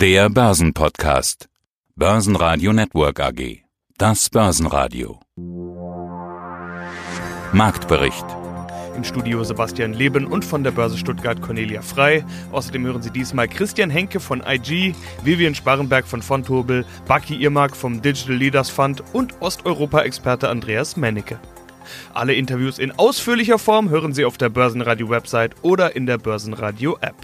Der Börsenpodcast. Börsenradio Network AG. Das Börsenradio. Marktbericht. Im Studio Sebastian Leben und von der Börse Stuttgart Cornelia Frei. Außerdem hören Sie diesmal Christian Henke von IG, Vivian Sparrenberg von Fontobel, Baki Irmak vom Digital Leaders Fund und Osteuropa-Experte Andreas Mennecke. Alle Interviews in ausführlicher Form hören Sie auf der Börsenradio-Website oder in der Börsenradio-App.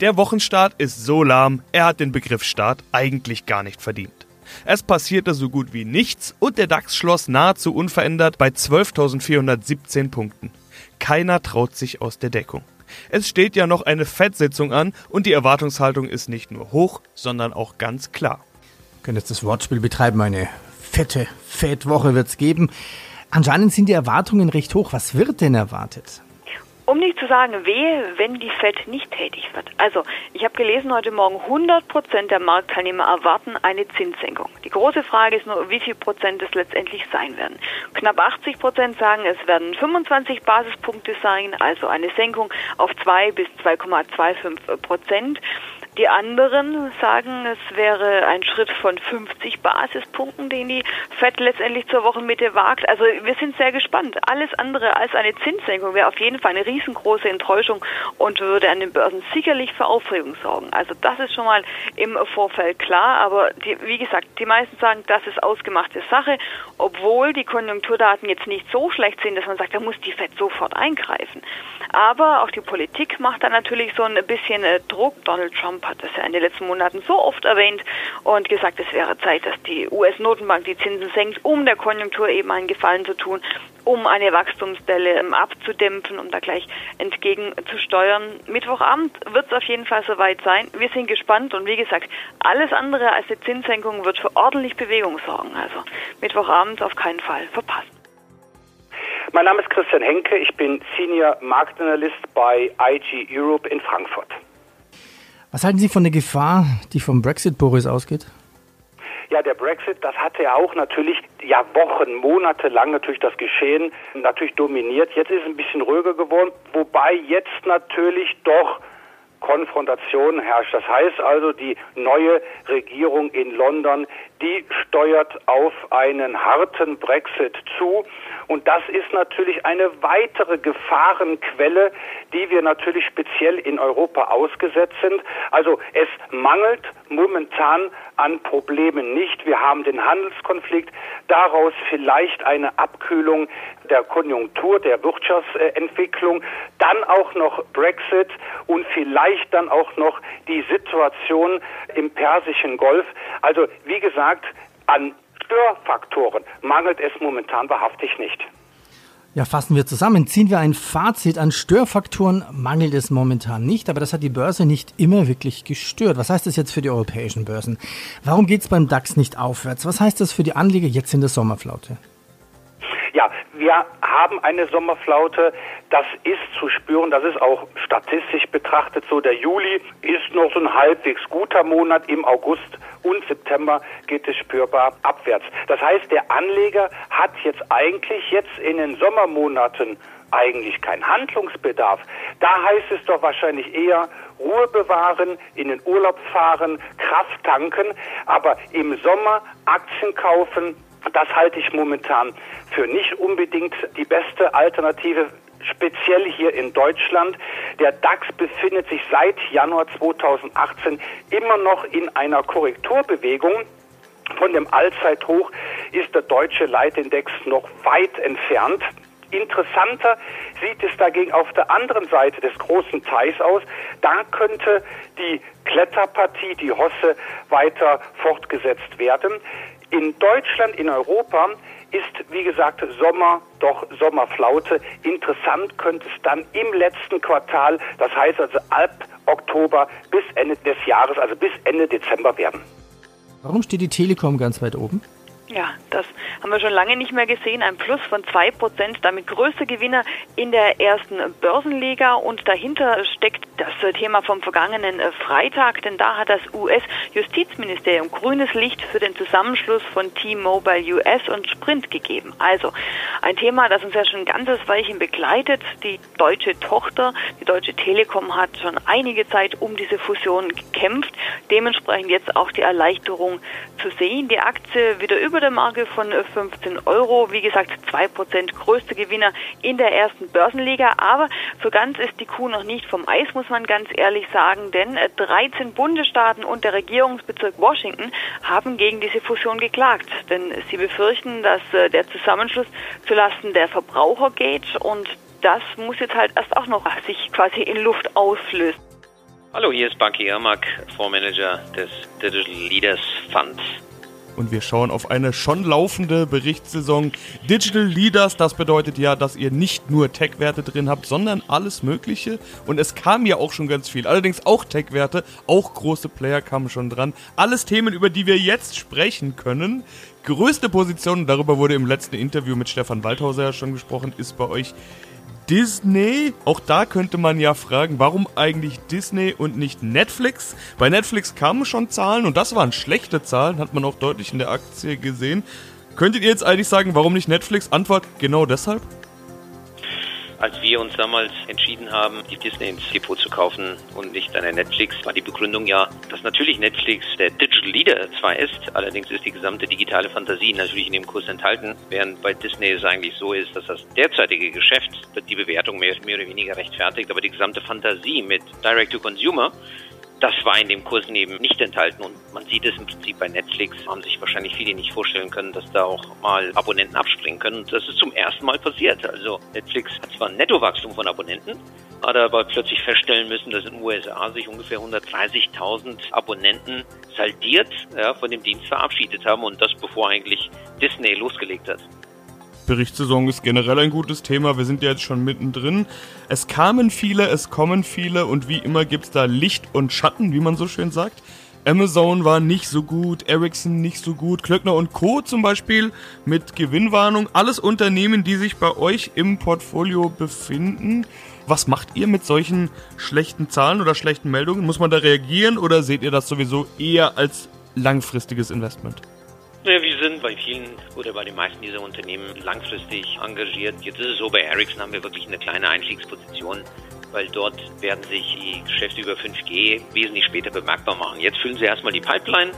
Der Wochenstart ist so lahm, er hat den Begriff Start eigentlich gar nicht verdient. Es passierte so gut wie nichts und der DAX schloss nahezu unverändert bei 12.417 Punkten. Keiner traut sich aus der Deckung. Es steht ja noch eine Fettsitzung an und die Erwartungshaltung ist nicht nur hoch, sondern auch ganz klar. Wir können jetzt das Wortspiel betreiben, eine fette Fettwoche wird es geben. Anscheinend sind die Erwartungen recht hoch. Was wird denn erwartet? Um nicht zu sagen, wehe, wenn die FED nicht tätig wird. Also, ich habe gelesen heute Morgen, 100 Prozent der Marktteilnehmer erwarten eine Zinssenkung. Die große Frage ist nur, wie viel Prozent es letztendlich sein werden. Knapp 80 Prozent sagen, es werden 25 Basispunkte sein, also eine Senkung auf 2 bis 2,25 Prozent. Die anderen sagen, es wäre ein Schritt von 50 Basispunkten, den die FED letztendlich zur Wochenmitte wagt. Also wir sind sehr gespannt. Alles andere als eine Zinssenkung wäre auf jeden Fall eine riesengroße Enttäuschung und würde an den Börsen sicherlich für Aufregung sorgen. Also das ist schon mal im Vorfeld klar. Aber die, wie gesagt, die meisten sagen, das ist ausgemachte Sache, obwohl die Konjunkturdaten jetzt nicht so schlecht sind, dass man sagt, da muss die FED sofort eingreifen. Aber auch die Politik macht da natürlich so ein bisschen äh, Druck. Donald Trump hat das ja in den letzten Monaten so oft erwähnt und gesagt, es wäre Zeit, dass die US-Notenbank die Zinsen senkt, um der Konjunktur eben einen Gefallen zu tun, um eine Wachstumsdelle ähm, abzudämpfen, um da gleich entgegenzusteuern. Mittwochabend wird es auf jeden Fall soweit sein. Wir sind gespannt und wie gesagt, alles andere als die Zinssenkung wird für ordentlich Bewegung sorgen. Also Mittwochabend auf keinen Fall verpassen. Mein Name ist Christian Henke, ich bin Senior Marktanalyst bei IG Europe in Frankfurt. Was halten Sie von der Gefahr, die vom Brexit, Boris, ausgeht? Ja, der Brexit, das hatte ja auch natürlich ja Wochen, Monate lang natürlich das Geschehen natürlich dominiert. Jetzt ist es ein bisschen ruhiger geworden, wobei jetzt natürlich doch Konfrontation herrscht. Das heißt also, die neue Regierung in London, die steuert auf einen harten Brexit zu. Und das ist natürlich eine weitere Gefahrenquelle, die wir natürlich speziell in Europa ausgesetzt sind. Also es mangelt momentan an Problemen nicht. Wir haben den Handelskonflikt, daraus vielleicht eine Abkühlung der Konjunktur, der Wirtschaftsentwicklung, dann auch noch Brexit und vielleicht dann auch noch die Situation im Persischen Golf. Also wie gesagt, an Störfaktoren mangelt es momentan wahrhaftig nicht. Ja, fassen wir zusammen. Ziehen wir ein Fazit an Störfaktoren, mangelt es momentan nicht, aber das hat die Börse nicht immer wirklich gestört. Was heißt das jetzt für die europäischen Börsen? Warum geht es beim DAX nicht aufwärts? Was heißt das für die Anleger jetzt in der Sommerflaute? Ja, wir haben eine Sommerflaute, das ist zu spüren, das ist auch statistisch betrachtet so. Der Juli ist noch so ein halbwegs guter Monat, im August und September geht es spürbar abwärts. Das heißt, der Anleger hat jetzt eigentlich jetzt in den Sommermonaten eigentlich keinen Handlungsbedarf. Da heißt es doch wahrscheinlich eher Ruhe bewahren, in den Urlaub fahren, Kraft tanken, aber im Sommer Aktien kaufen, das halte ich momentan für nicht unbedingt die beste Alternative speziell hier in Deutschland. Der DAX befindet sich seit Januar 2018 immer noch in einer Korrekturbewegung. Von dem Allzeithoch ist der deutsche Leitindex noch weit entfernt. Interessanter sieht es dagegen auf der anderen Seite des großen Teils aus. Da könnte die Kletterpartie, die Hosse, weiter fortgesetzt werden. In Deutschland, in Europa ist, wie gesagt, Sommer, doch Sommerflaute. Interessant könnte es dann im letzten Quartal, das heißt also ab Oktober bis Ende des Jahres, also bis Ende Dezember werden. Warum steht die Telekom ganz weit oben? Ja, das haben wir schon lange nicht mehr gesehen. Ein Plus von zwei Prozent, damit größte Gewinner in der ersten Börsenliga. Und dahinter steckt das Thema vom vergangenen Freitag, denn da hat das US-Justizministerium grünes Licht für den Zusammenschluss von T-Mobile US und Sprint gegeben. Also ein Thema, das uns ja schon ein ganzes Weilchen begleitet. Die deutsche Tochter, die Deutsche Telekom, hat schon einige Zeit um diese Fusion gekämpft. Dementsprechend jetzt auch die Erleichterung zu sehen. Die Aktie wieder über der Marke von 15 Euro. Wie gesagt, 2% größte Gewinner in der ersten Börsenliga. Aber so ganz ist die Kuh noch nicht vom Eis, muss man ganz ehrlich sagen, denn 13 Bundesstaaten und der Regierungsbezirk Washington haben gegen diese Fusion geklagt. Denn sie befürchten, dass äh, der Zusammenschluss zulasten der Verbraucher geht und das muss jetzt halt erst auch noch sich quasi in Luft auslösen. Hallo, hier ist Bucky Irmak, Fondsmanager des Digital Leaders Funds. Und wir schauen auf eine schon laufende Berichtssaison. Digital Leaders, das bedeutet ja, dass ihr nicht nur Tech-Werte drin habt, sondern alles Mögliche. Und es kam ja auch schon ganz viel. Allerdings auch Tech-Werte, auch große Player kamen schon dran. Alles Themen, über die wir jetzt sprechen können. Größte Position, darüber wurde im letzten Interview mit Stefan Waldhauser ja schon gesprochen, ist bei euch Disney. Auch da könnte man ja fragen, warum eigentlich Disney und nicht Netflix? Bei Netflix kamen schon Zahlen und das waren schlechte Zahlen, hat man auch deutlich in der Aktie gesehen. Könntet ihr jetzt eigentlich sagen, warum nicht Netflix? Antwort genau deshalb? Als wir uns damals entschieden haben, die Disney ins Depot zu kaufen und nicht eine Netflix, war die Begründung ja, dass natürlich Netflix der Digital Leader zwar ist, allerdings ist die gesamte digitale Fantasie natürlich in dem Kurs enthalten, während bei Disney es eigentlich so ist, dass das derzeitige Geschäft die Bewertung mehr, mehr oder weniger rechtfertigt, aber die gesamte Fantasie mit Direct-to-Consumer das war in dem Kurs eben nicht enthalten und man sieht es im Prinzip bei Netflix, haben sich wahrscheinlich viele nicht vorstellen können, dass da auch mal Abonnenten abspringen können und das ist zum ersten Mal passiert. Also Netflix hat zwar ein Nettowachstum von Abonnenten, hat aber plötzlich feststellen müssen, dass in den USA sich ungefähr 130.000 Abonnenten saldiert ja, von dem Dienst verabschiedet haben und das bevor eigentlich Disney losgelegt hat. Berichtssaison ist generell ein gutes Thema. Wir sind ja jetzt schon mittendrin. Es kamen viele, es kommen viele und wie immer gibt es da Licht und Schatten, wie man so schön sagt. Amazon war nicht so gut, Ericsson nicht so gut, Klöckner und Co. zum Beispiel mit Gewinnwarnung. Alles Unternehmen, die sich bei euch im Portfolio befinden. Was macht ihr mit solchen schlechten Zahlen oder schlechten Meldungen? Muss man da reagieren oder seht ihr das sowieso eher als langfristiges Investment? Ja, wir sind bei vielen oder bei den meisten dieser Unternehmen langfristig engagiert. Jetzt ist es so, bei Ericsson haben wir wirklich eine kleine Einstiegsposition, weil dort werden sich die Geschäfte über 5G wesentlich später bemerkbar machen. Jetzt füllen sie erstmal die Pipeline.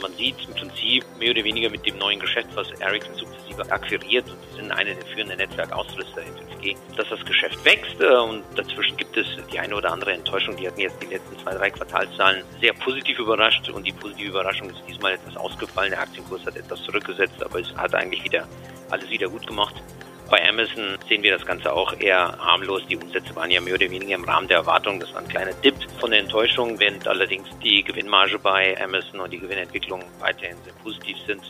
Man sieht im Prinzip mehr oder weniger mit dem neuen Geschäft, was Ericsson sukzessive akquiriert, und sind eine der führenden Netzwerkausrüster in 5G, dass das Geschäft wächst äh, und dazwischen gibt es die eine oder andere Enttäuschung. Die hatten jetzt die letzten zwei, drei Quartalszahlen sehr positiv überrascht und die positive Überraschung ist diesmal etwas ausgefallen. Der Aktienkurs hat etwas zurückgesetzt, aber es hat eigentlich wieder alles wieder gut gemacht. Bei Amazon sehen wir das Ganze auch eher harmlos. Die Umsätze waren ja mehr oder weniger im Rahmen der Erwartung. Das war ein kleiner Dip von der Enttäuschung, während allerdings die Gewinnmarge bei Amazon und die Gewinnentwicklung weiterhin sehr positiv sind.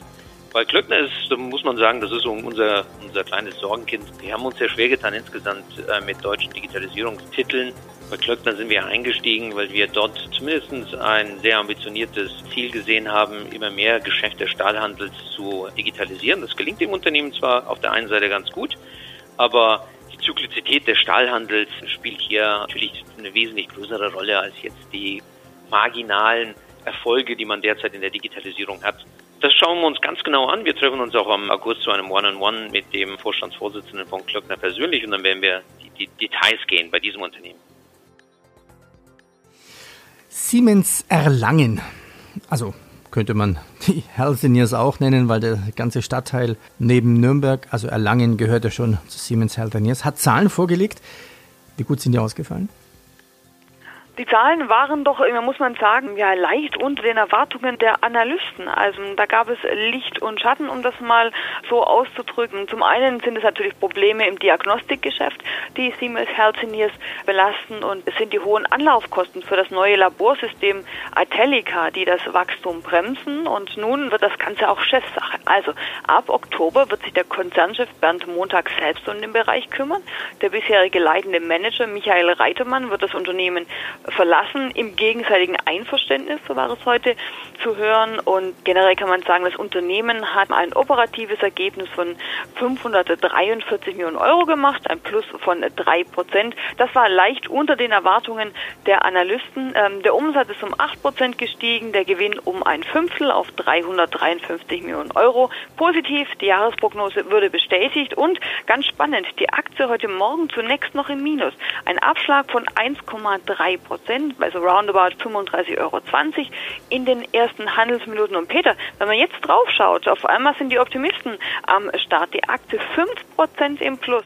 Bei Klöckner ist, muss man sagen, das ist unser, unser kleines Sorgenkind. Wir haben uns sehr schwer getan insgesamt äh, mit deutschen Digitalisierungstiteln. Bei Klöckner sind wir eingestiegen, weil wir dort zumindest ein sehr ambitioniertes Ziel gesehen haben, immer mehr Geschäft des Stahlhandels zu digitalisieren. Das gelingt dem Unternehmen zwar auf der einen Seite ganz gut, aber die Zyklizität des Stahlhandels spielt hier natürlich eine wesentlich größere Rolle als jetzt die marginalen Erfolge, die man derzeit in der Digitalisierung hat. Das schauen wir uns ganz genau an. Wir treffen uns auch am August zu einem One-on-One -on -One mit dem Vorstandsvorsitzenden von Klöckner persönlich und dann werden wir die, die Details gehen bei diesem Unternehmen. Siemens Erlangen. Also könnte man die Healthineers auch nennen, weil der ganze Stadtteil neben Nürnberg, also Erlangen, gehört ja schon zu Siemens Healthineers, hat Zahlen vorgelegt. Wie gut sind die ausgefallen? Die Zahlen waren doch, muss man sagen, ja leicht unter den Erwartungen der Analysten. Also da gab es Licht und Schatten, um das mal so auszudrücken. Zum einen sind es natürlich Probleme im Diagnostikgeschäft, die Siemens Healthineers belasten und es sind die hohen Anlaufkosten für das neue Laborsystem Italica, die das Wachstum bremsen und nun wird das Ganze auch Chefsache. Also ab Oktober wird sich der Konzernchef Bernd Montag selbst um den Bereich kümmern. Der bisherige leitende Manager Michael Reitemann wird das Unternehmen verlassen im gegenseitigen Einverständnis, so war es heute zu hören. Und generell kann man sagen, das Unternehmen hat ein operatives Ergebnis von 543 Millionen Euro gemacht, ein Plus von drei Prozent. Das war leicht unter den Erwartungen der Analysten. Ähm, der Umsatz ist um acht Prozent gestiegen, der Gewinn um ein Fünftel auf 353 Millionen Euro. Positiv, die Jahresprognose würde bestätigt und ganz spannend, die Aktie heute Morgen zunächst noch im Minus. Ein Abschlag von 1,3 Prozent, also roundabout 35,20 Euro in den ersten Handelsminuten. Und Peter, wenn man jetzt drauf schaut, auf einmal sind die Optimisten am Start. Die Aktie 5 Prozent im Plus.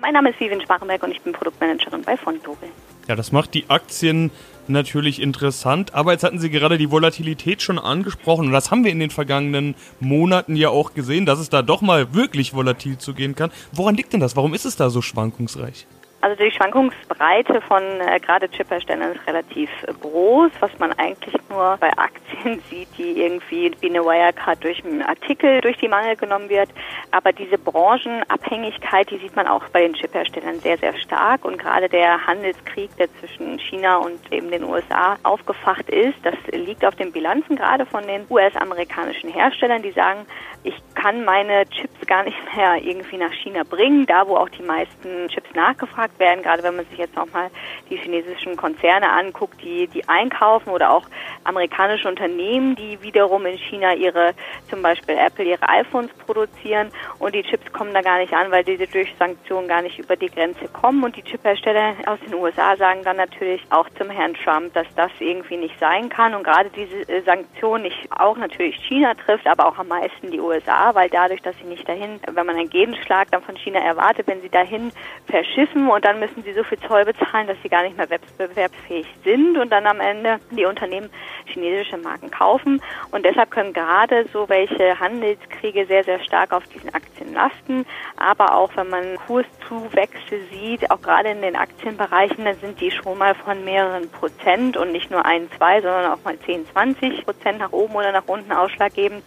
Mein Name ist Vivian Sparrenberg und ich bin Produktmanagerin bei Fontobel. Ja, das macht die Aktien natürlich interessant. Aber jetzt hatten Sie gerade die Volatilität schon angesprochen und das haben wir in den vergangenen Monaten ja auch gesehen, dass es da doch mal wirklich volatil zugehen kann. Woran liegt denn das? Warum ist es da so schwankungsreich? Also die Schwankungsbreite von äh, gerade Chipherstellern ist relativ äh, groß, was man eigentlich nur bei Aktien sieht, die irgendwie wie eine Wirecard durch einen Artikel durch die Mangel genommen wird. Aber diese Branchenabhängigkeit, die sieht man auch bei den Chipherstellern sehr, sehr stark. Und gerade der Handelskrieg, der zwischen China und eben den USA aufgefacht ist, das liegt auf den Bilanzen gerade von den US-amerikanischen Herstellern, die sagen, ich kann meine Chips gar nicht mehr irgendwie nach China bringen, da wo auch die meisten Chips nachgefragt werden, gerade wenn man sich jetzt nochmal die chinesischen Konzerne anguckt, die, die einkaufen oder auch amerikanische Unternehmen, die wiederum in China ihre, zum Beispiel Apple, ihre iPhones produzieren und die Chips kommen da gar nicht an, weil diese durch Sanktionen gar nicht über die Grenze kommen. Und die Chiphersteller aus den USA sagen dann natürlich auch zum Herrn Trump, dass das irgendwie nicht sein kann. Und gerade diese äh, Sanktionen nicht auch natürlich China trifft, aber auch am meisten die USA, weil dadurch, dass sie nicht dahin, wenn man einen Gegenschlag dann von China erwartet, wenn sie dahin verschiffen und dann müssen sie so viel Zoll bezahlen, dass sie gar nicht mehr wettbewerbsfähig sind und dann am Ende die Unternehmen chinesische Marken kaufen. Und deshalb können gerade so welche Handelskriege sehr, sehr stark auf diesen Aktien lasten. Aber auch wenn man Kurszuwächse sieht, auch gerade in den Aktienbereichen, dann sind die schon mal von mehreren Prozent und nicht nur ein, zwei, sondern auch mal 10, 20 Prozent nach oben oder nach unten ausschlaggebend.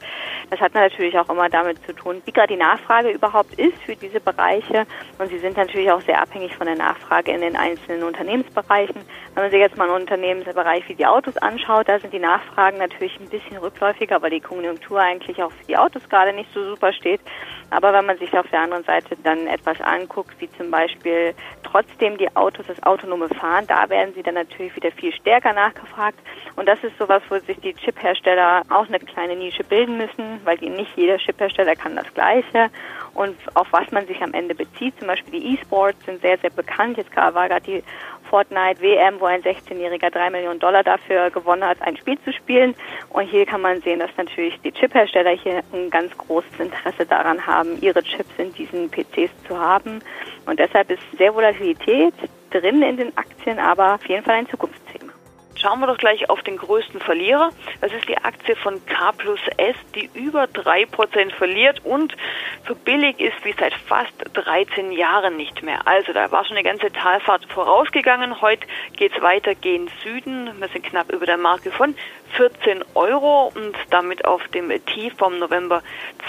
Das hat natürlich auch immer damit zu tun, wie gerade die Nachfrage überhaupt ist für diese Bereiche. Und sie sind natürlich auch sehr abhängig von der Nachfrage in den einzelnen Unternehmensbereichen. Wenn man sich jetzt mal einen Unternehmensbereich wie die Autos anschaut, da sind die Nachfragen natürlich ein bisschen rückläufiger, weil die Konjunktur eigentlich auch für die Autos gerade nicht so super steht. Aber wenn man sich auf der anderen Seite dann etwas anguckt, wie zum Beispiel trotzdem die Autos, das autonome Fahren, da werden sie dann natürlich wieder viel stärker nachgefragt. Und das ist sowas, wo sich die Chiphersteller auch eine kleine Nische bilden müssen, weil die nicht jeder Chiphersteller kann das Gleiche. Und auf was man sich am Ende bezieht, zum Beispiel die E-Sports sind sehr, sehr bekannt. Jetzt war gerade die Fortnite WM, wo ein 16-Jähriger drei Millionen Dollar dafür gewonnen hat, ein Spiel zu spielen. Und hier kann man sehen, dass natürlich die Chiphersteller hier ein ganz großes Interesse daran haben, ihre Chips in diesen PCs zu haben. Und deshalb ist sehr Volatilität drin in den Aktien, aber auf jeden Fall ein Zukunftsthema. Schauen wir doch gleich auf den größten Verlierer. Das ist die Aktie von K plus S, die über 3% verliert und so billig ist wie seit fast 13 Jahren nicht mehr. Also da war schon eine ganze Talfahrt vorausgegangen. Heute geht es weiter gen Süden. Wir sind knapp über der Marke von 14 Euro und damit auf dem Tief vom November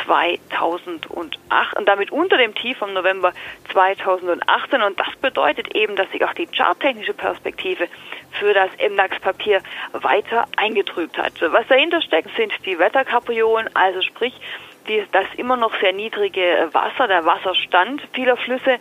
2008 und damit unter dem Tief vom November 2018 und das bedeutet eben, dass sich auch die charttechnische Perspektive für das MDAX-Papier weiter eingetrübt hat. Was dahinter steckt, sind die Wetterkapriolen, also sprich die, das immer noch sehr niedrige Wasser, der Wasserstand vieler Flüsse. Äh,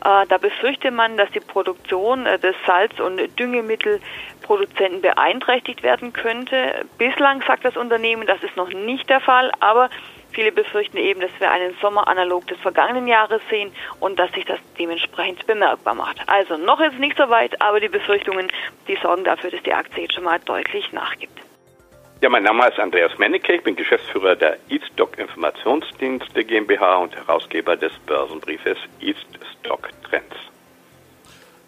da befürchtet man, dass die Produktion äh, des Salz- und Düngemittelproduzenten beeinträchtigt werden könnte. Bislang sagt das Unternehmen, das ist noch nicht der Fall, aber Viele befürchten eben, dass wir einen Sommer analog des vergangenen Jahres sehen und dass sich das dementsprechend bemerkbar macht. Also noch ist es nicht so weit, aber die Befürchtungen, die sorgen dafür, dass die Aktie jetzt schon mal deutlich nachgibt. Ja, mein Name ist Andreas Mennecke, ich bin Geschäftsführer der Eaststock Informationsdienste GmbH und Herausgeber des Börsenbriefes East Stock Trends.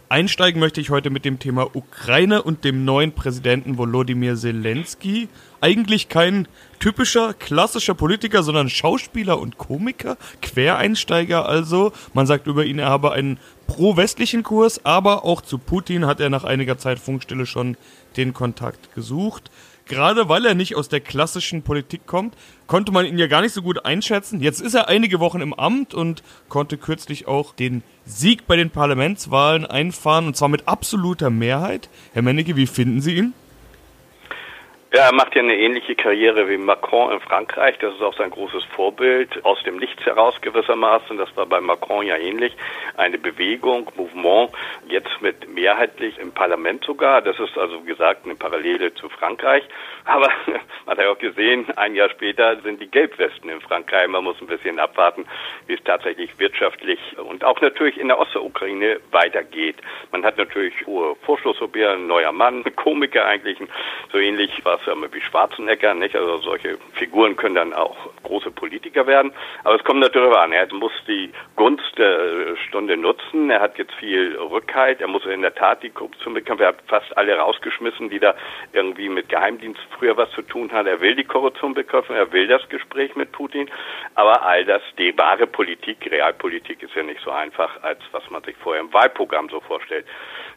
Einsteigen möchte ich heute mit dem Thema Ukraine und dem neuen Präsidenten Volodymyr Zelensky. Eigentlich kein typischer, klassischer Politiker, sondern Schauspieler und Komiker, Quereinsteiger also. Man sagt über ihn, er habe einen pro-westlichen Kurs, aber auch zu Putin hat er nach einiger Zeit Funkstille schon den Kontakt gesucht. Gerade weil er nicht aus der klassischen Politik kommt, konnte man ihn ja gar nicht so gut einschätzen. Jetzt ist er einige Wochen im Amt und konnte kürzlich auch den Sieg bei den Parlamentswahlen einfahren und zwar mit absoluter Mehrheit. Herr Mennecke, wie finden Sie ihn? Ja, er macht ja eine ähnliche Karriere wie Macron in Frankreich. Das ist auch sein großes Vorbild. Aus dem Nichts heraus gewissermaßen. Das war bei Macron ja ähnlich. Eine Bewegung, Mouvement, jetzt mit mehrheitlich im Parlament sogar. Das ist also wie gesagt eine Parallele zu Frankreich. Aber man hat ja auch gesehen, ein Jahr später sind die Gelbwesten in Frankreich. Man muss ein bisschen abwarten, wie es tatsächlich wirtschaftlich und auch natürlich in der Ostukraine weitergeht. Man hat natürlich hohe Vorschusslorbeeren, ein neuer Mann, Komiker eigentlich, so ähnlich was Firmen wie Schwarzenegger, nicht? Also solche Figuren können dann auch große Politiker werden. Aber es kommt natürlich an. Er muss die Gunst der Stunde nutzen. Er hat jetzt viel Rückhalt. Er muss in der Tat die Korruption bekämpfen. Er hat fast alle rausgeschmissen, die da irgendwie mit Geheimdienst früher was zu tun haben. Er will die Korruption bekämpfen. Er will das Gespräch mit Putin. Aber all das, die wahre Politik, Realpolitik ist ja nicht so einfach, als was man sich vorher im Wahlprogramm so vorstellt.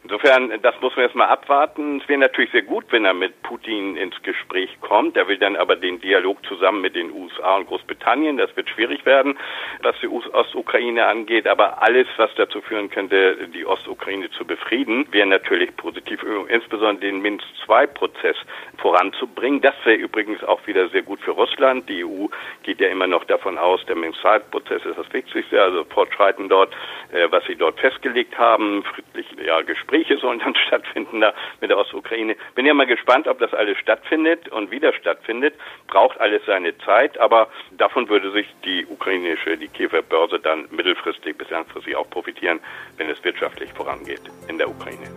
Insofern, das muss man erstmal abwarten. Es wäre natürlich sehr gut, wenn er mit Putin ins Gespräch kommt. Er will dann aber den Dialog zusammen mit den USA und Großbritannien. Das wird schwierig werden, was die Ostukraine angeht. Aber alles, was dazu führen könnte, die Ostukraine zu befrieden, wäre natürlich positiv, insbesondere den Minsk-II-Prozess voranzubringen. Das wäre übrigens auch wieder sehr gut für Russland. Die EU geht ja immer noch davon aus, der Minsk-II-Prozess ist das Wichtigste, also Fortschreiten dort, äh, was sie dort festgelegt haben. Friedliche ja, Gespräche sollen dann stattfinden da mit der Ostukraine. Bin ja mal gespannt, ob das alles stattfindet und wieder stattfindet. Braucht alles seine Zeit, aber davon würde sich die ukrainische, die Kiewer Börse dann mittelfristig bis langfristig auch profitieren, wenn es wirtschaftlich vorangeht in der Ukraine.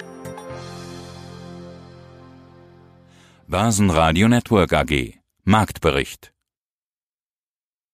Börsenradio Network AG Marktbericht